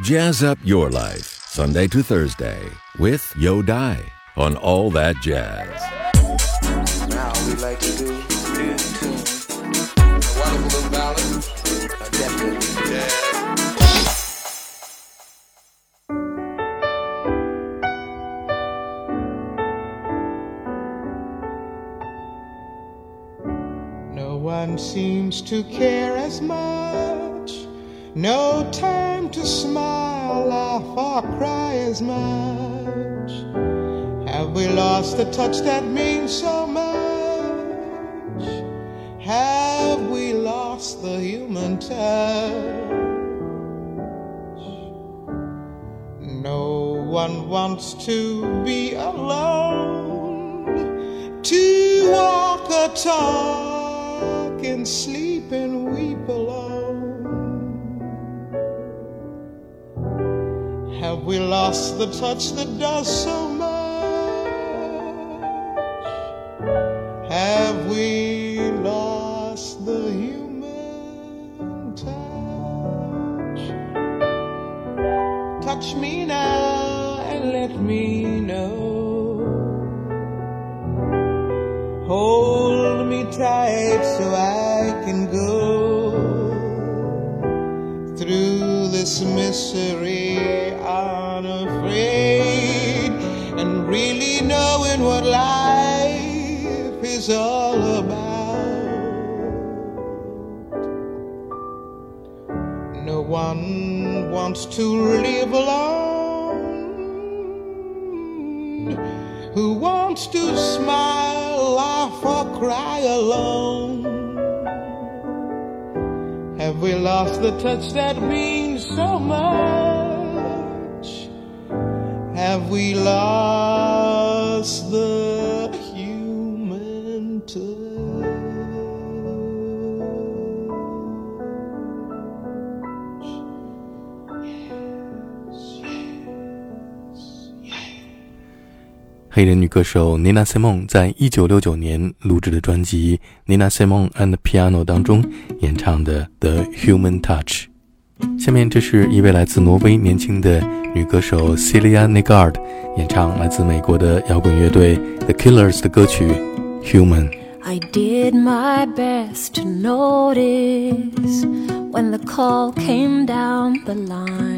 Jazz up your life, Sunday to Thursday, with Yo Dai on All That Jazz. Now we like to do in tune. A wonderful little ballad. Uh, definitely jazz. No one seems to care as much. No time to smile, laugh, or cry as much. Have we lost the touch that means so much? Have we lost the human touch? No one wants to be alone, to walk or talk and sleep and we lost the touch that does so much? Have we lost the human touch? Touch me now and let me know. Hold me tight so I can go through this misery is all about. No one wants to live alone. Who wants to smile, laugh, or cry alone? Have we lost the touch that means so much? Have we lost the 黑人女歌手 Nina Simone 在一九六九年录制的专辑《Nina Simone and Piano》当中演唱的《The Human Touch》。下面这是一位来自挪威年轻的女歌手 Celia Negard 演唱来自美国的摇滚乐队 The Killers 的歌曲《Human》。I did my best to notice when the call came down the line.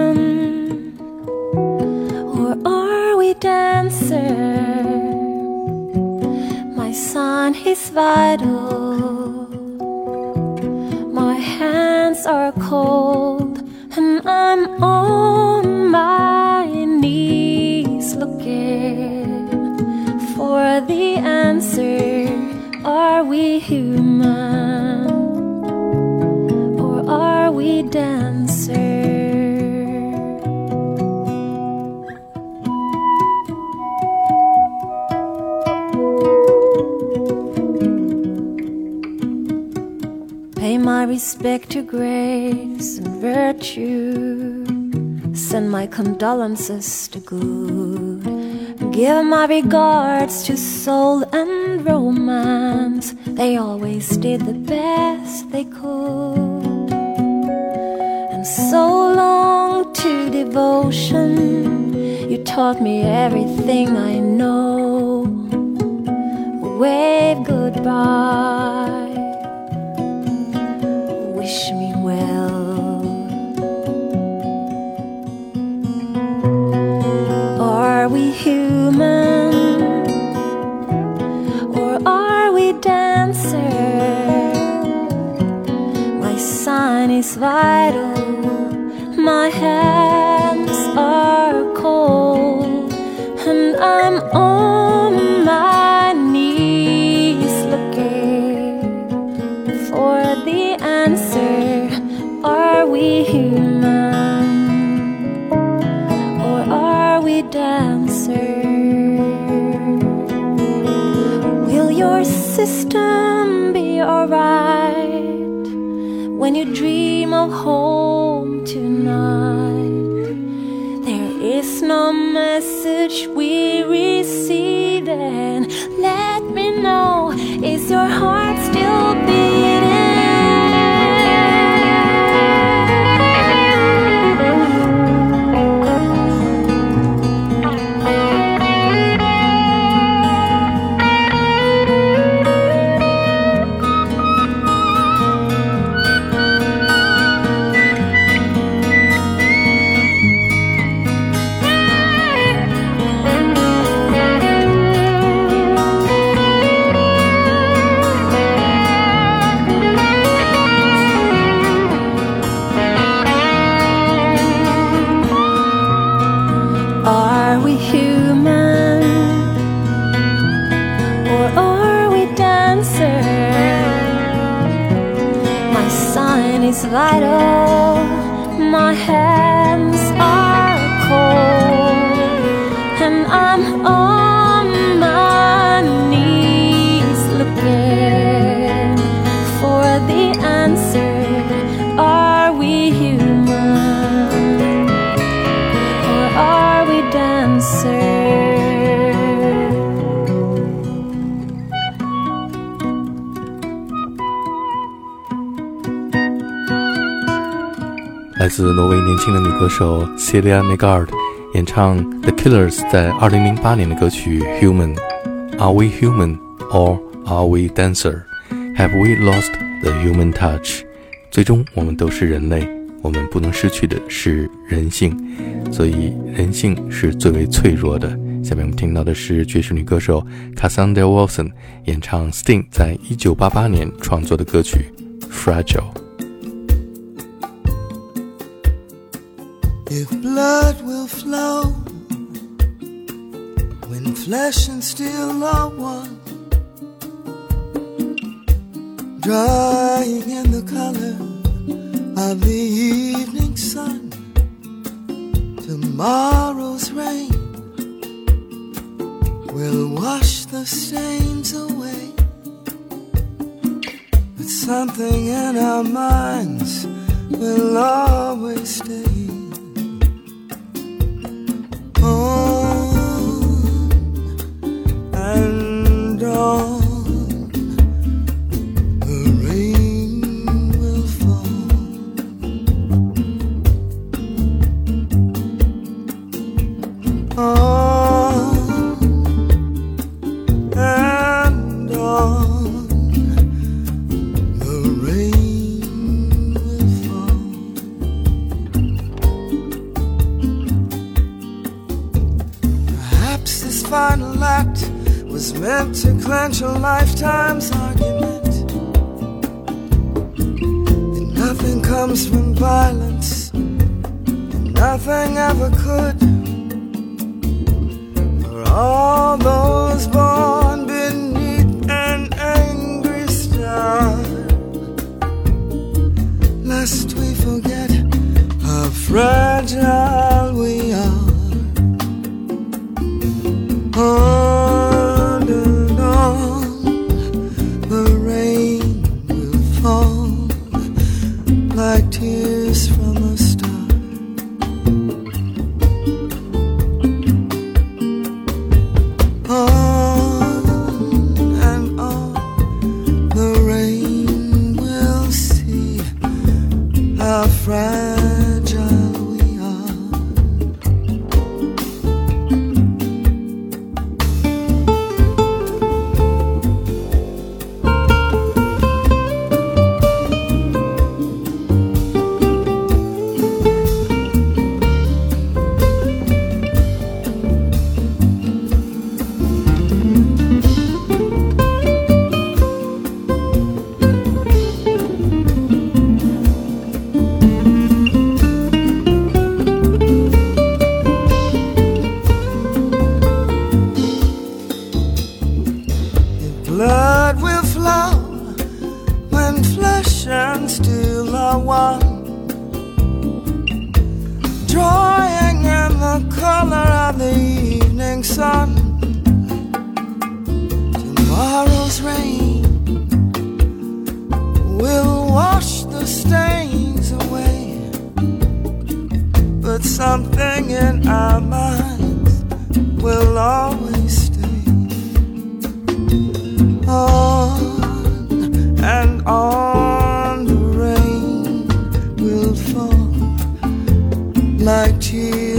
My son, vital. My hands are cold virtue. Send my condolences to good. Give my regards to soul and romance. They always did the best they could. And so long to devotion. You taught me everything I know. Wave goodbye wish me well. Are we dancer? My sign is vital, my hands are cold, and I'm on 自挪威年轻的女歌手 Celia Negard 演唱 The Killers 在2008年的歌曲《Human》。Are we human or are we dancer? Have we lost the human touch? 最终，我们都是人类，我们不能失去的是人性，所以人性是最为脆弱的。下面我们听到的是爵士女歌手 Cassandra Wilson 演唱 Sting 在1988年创作的歌曲《Fragile》。If blood will flow when flesh and steel are one, drying in the color of the evening sun, tomorrow's rain will wash the stains away. But something in our minds will always stay. On fragile cheek.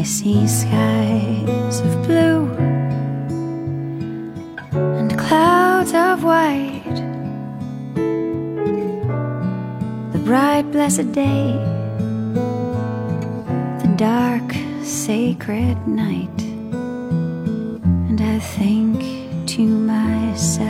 I see skies of blue and clouds of white. The bright, blessed day, the dark, sacred night. And I think to myself.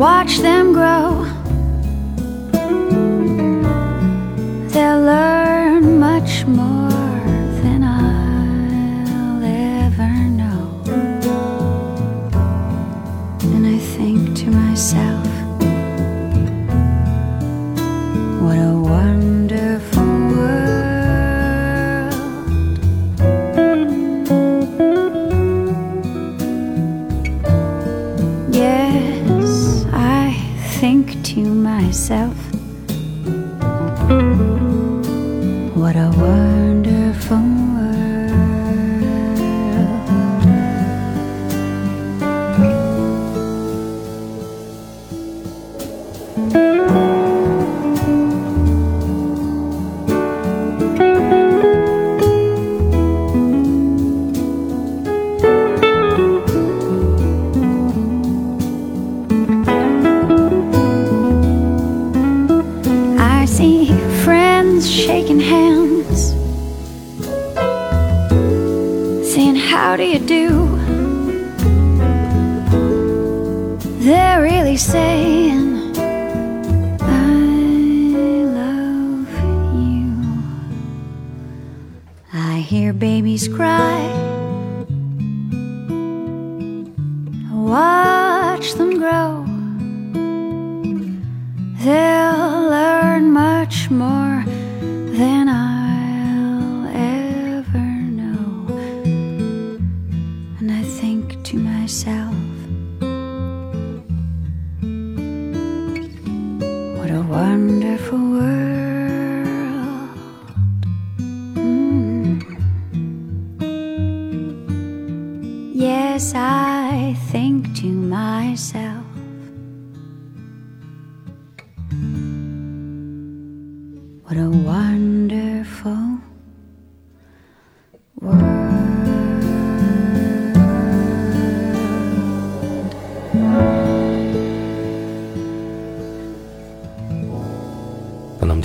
watch them grow. They'll learn. babies cry. Watch them grow.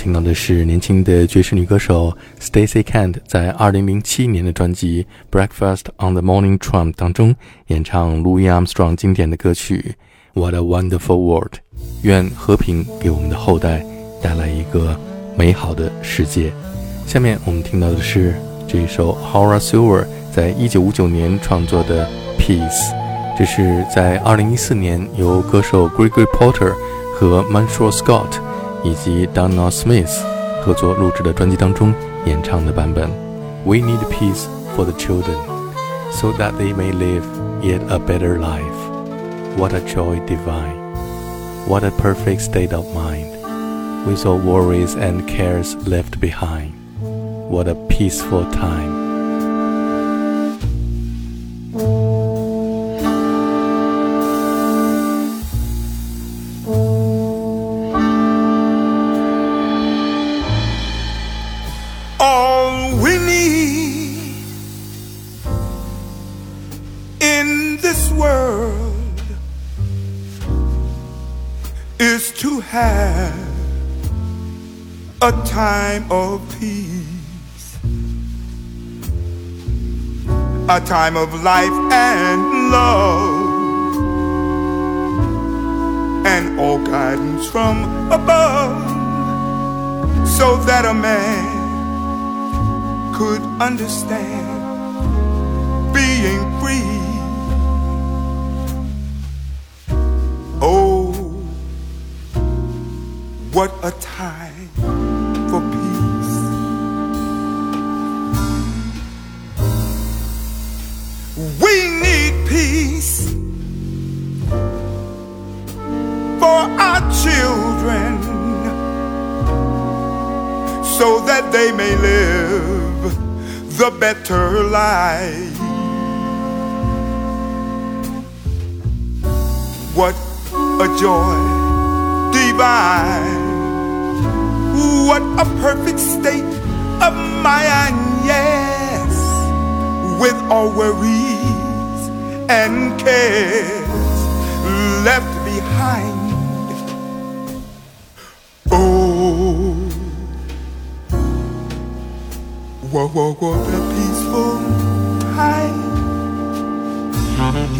听到的是年轻的爵士女歌手 Stacey Kent 在2007年的专辑《Breakfast on the Morning Tram》当中演唱 Louis Armstrong 经典的歌曲《What a Wonderful World》。愿和平给我们的后代带来一个美好的世界。下面我们听到的是这一首 Horace Silver 在1959年创作的《Peace》，这是在2014年由歌手 Gregory Porter 和 Montreal Scott。以及 Donald Smith 合作录制的专辑当中演唱的版本。We need peace for the children, so that they may live yet a better life. What a joy divine! What a perfect state of mind, with all worries and cares left behind. What a peaceful time. Time of peace, a time of life and love, and all guidance from above, so that a man could understand being free. Oh, what a time What a joy divine. What a perfect state of mind, yes, with all worries and cares left behind. Oh, what, what, what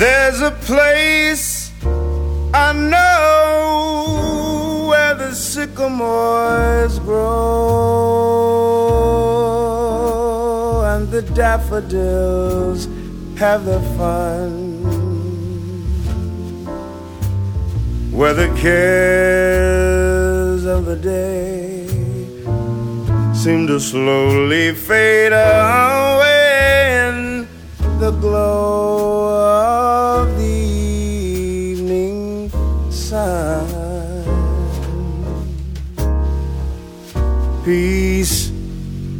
There's a place I know where the sycamores grow and the daffodils have their fun. Where the cares of the day seem to slowly fade away in the glow of the evening sun. Peace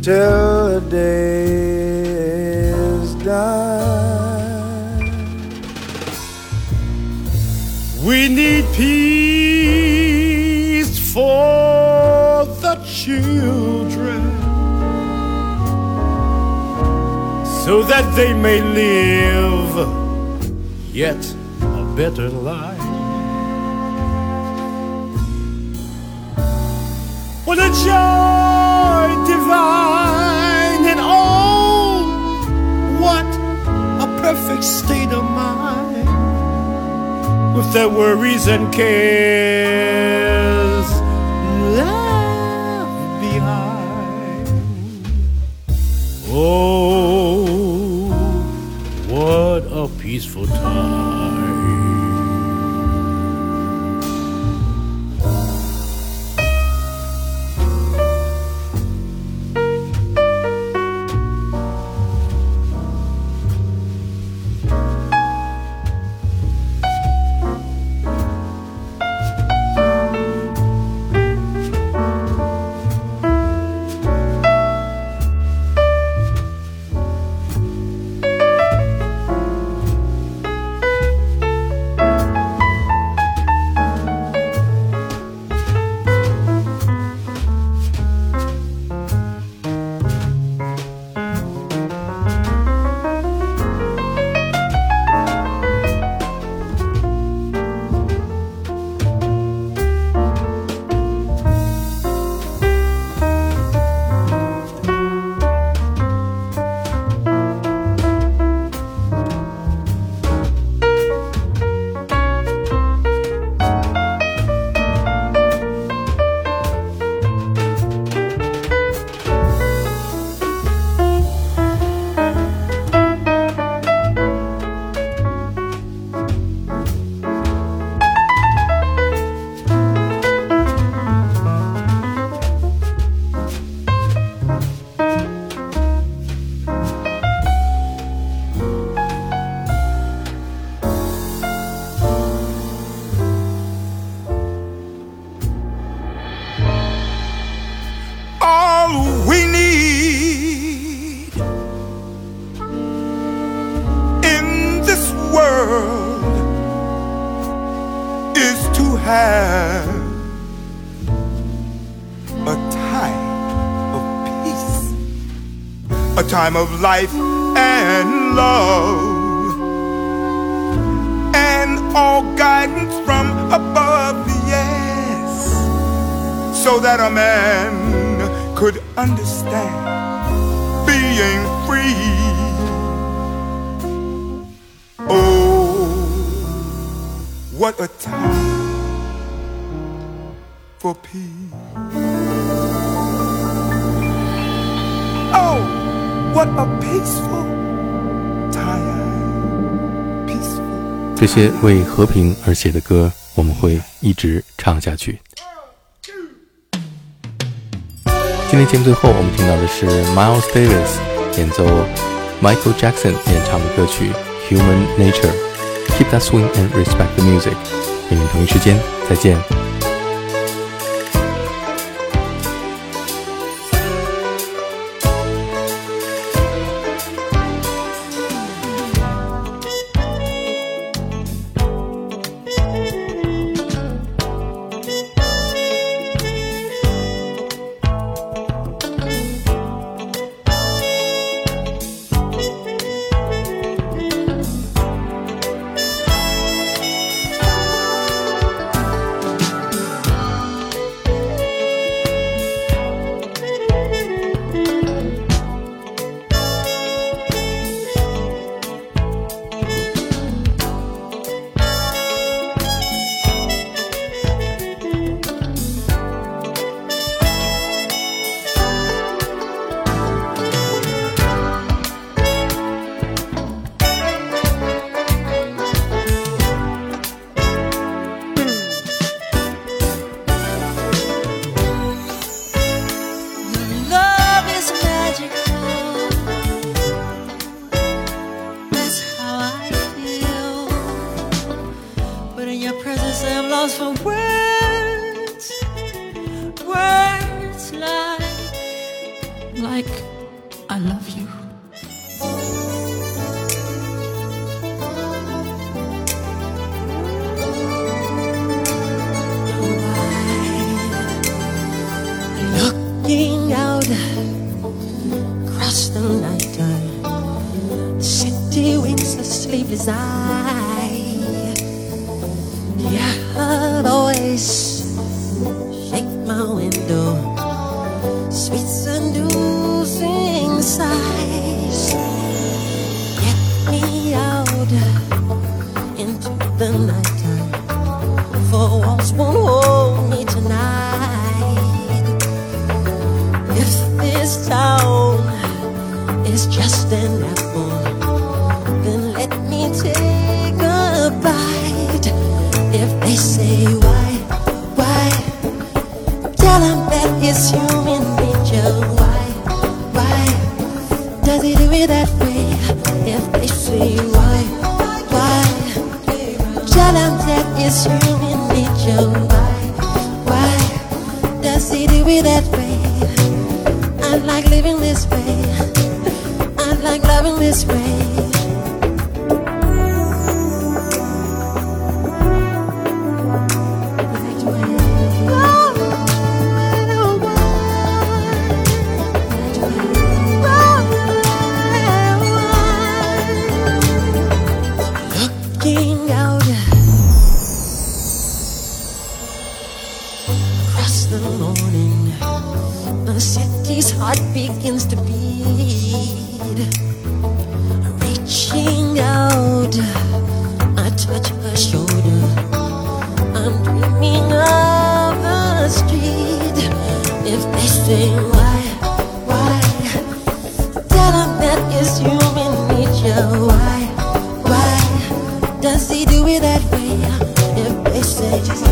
till the day is done. We need peace for the children so that they may live yet a better life. What a joy divine and oh, what a perfect state of mind with their worries and cares left behind. Oh peaceful time. A time of life and love, and all guidance from above, yes, so that a man could understand being free. Oh, what a time for peace. 这些为和平而写的歌，我们会一直唱下去。今天节目最后，我们听到的是 Miles Davis 演奏 Michael Jackson 演唱的歌曲《Human Nature》。Keep that swing and respect the music。明天同一时间再见。Always like loving this way.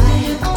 Bye.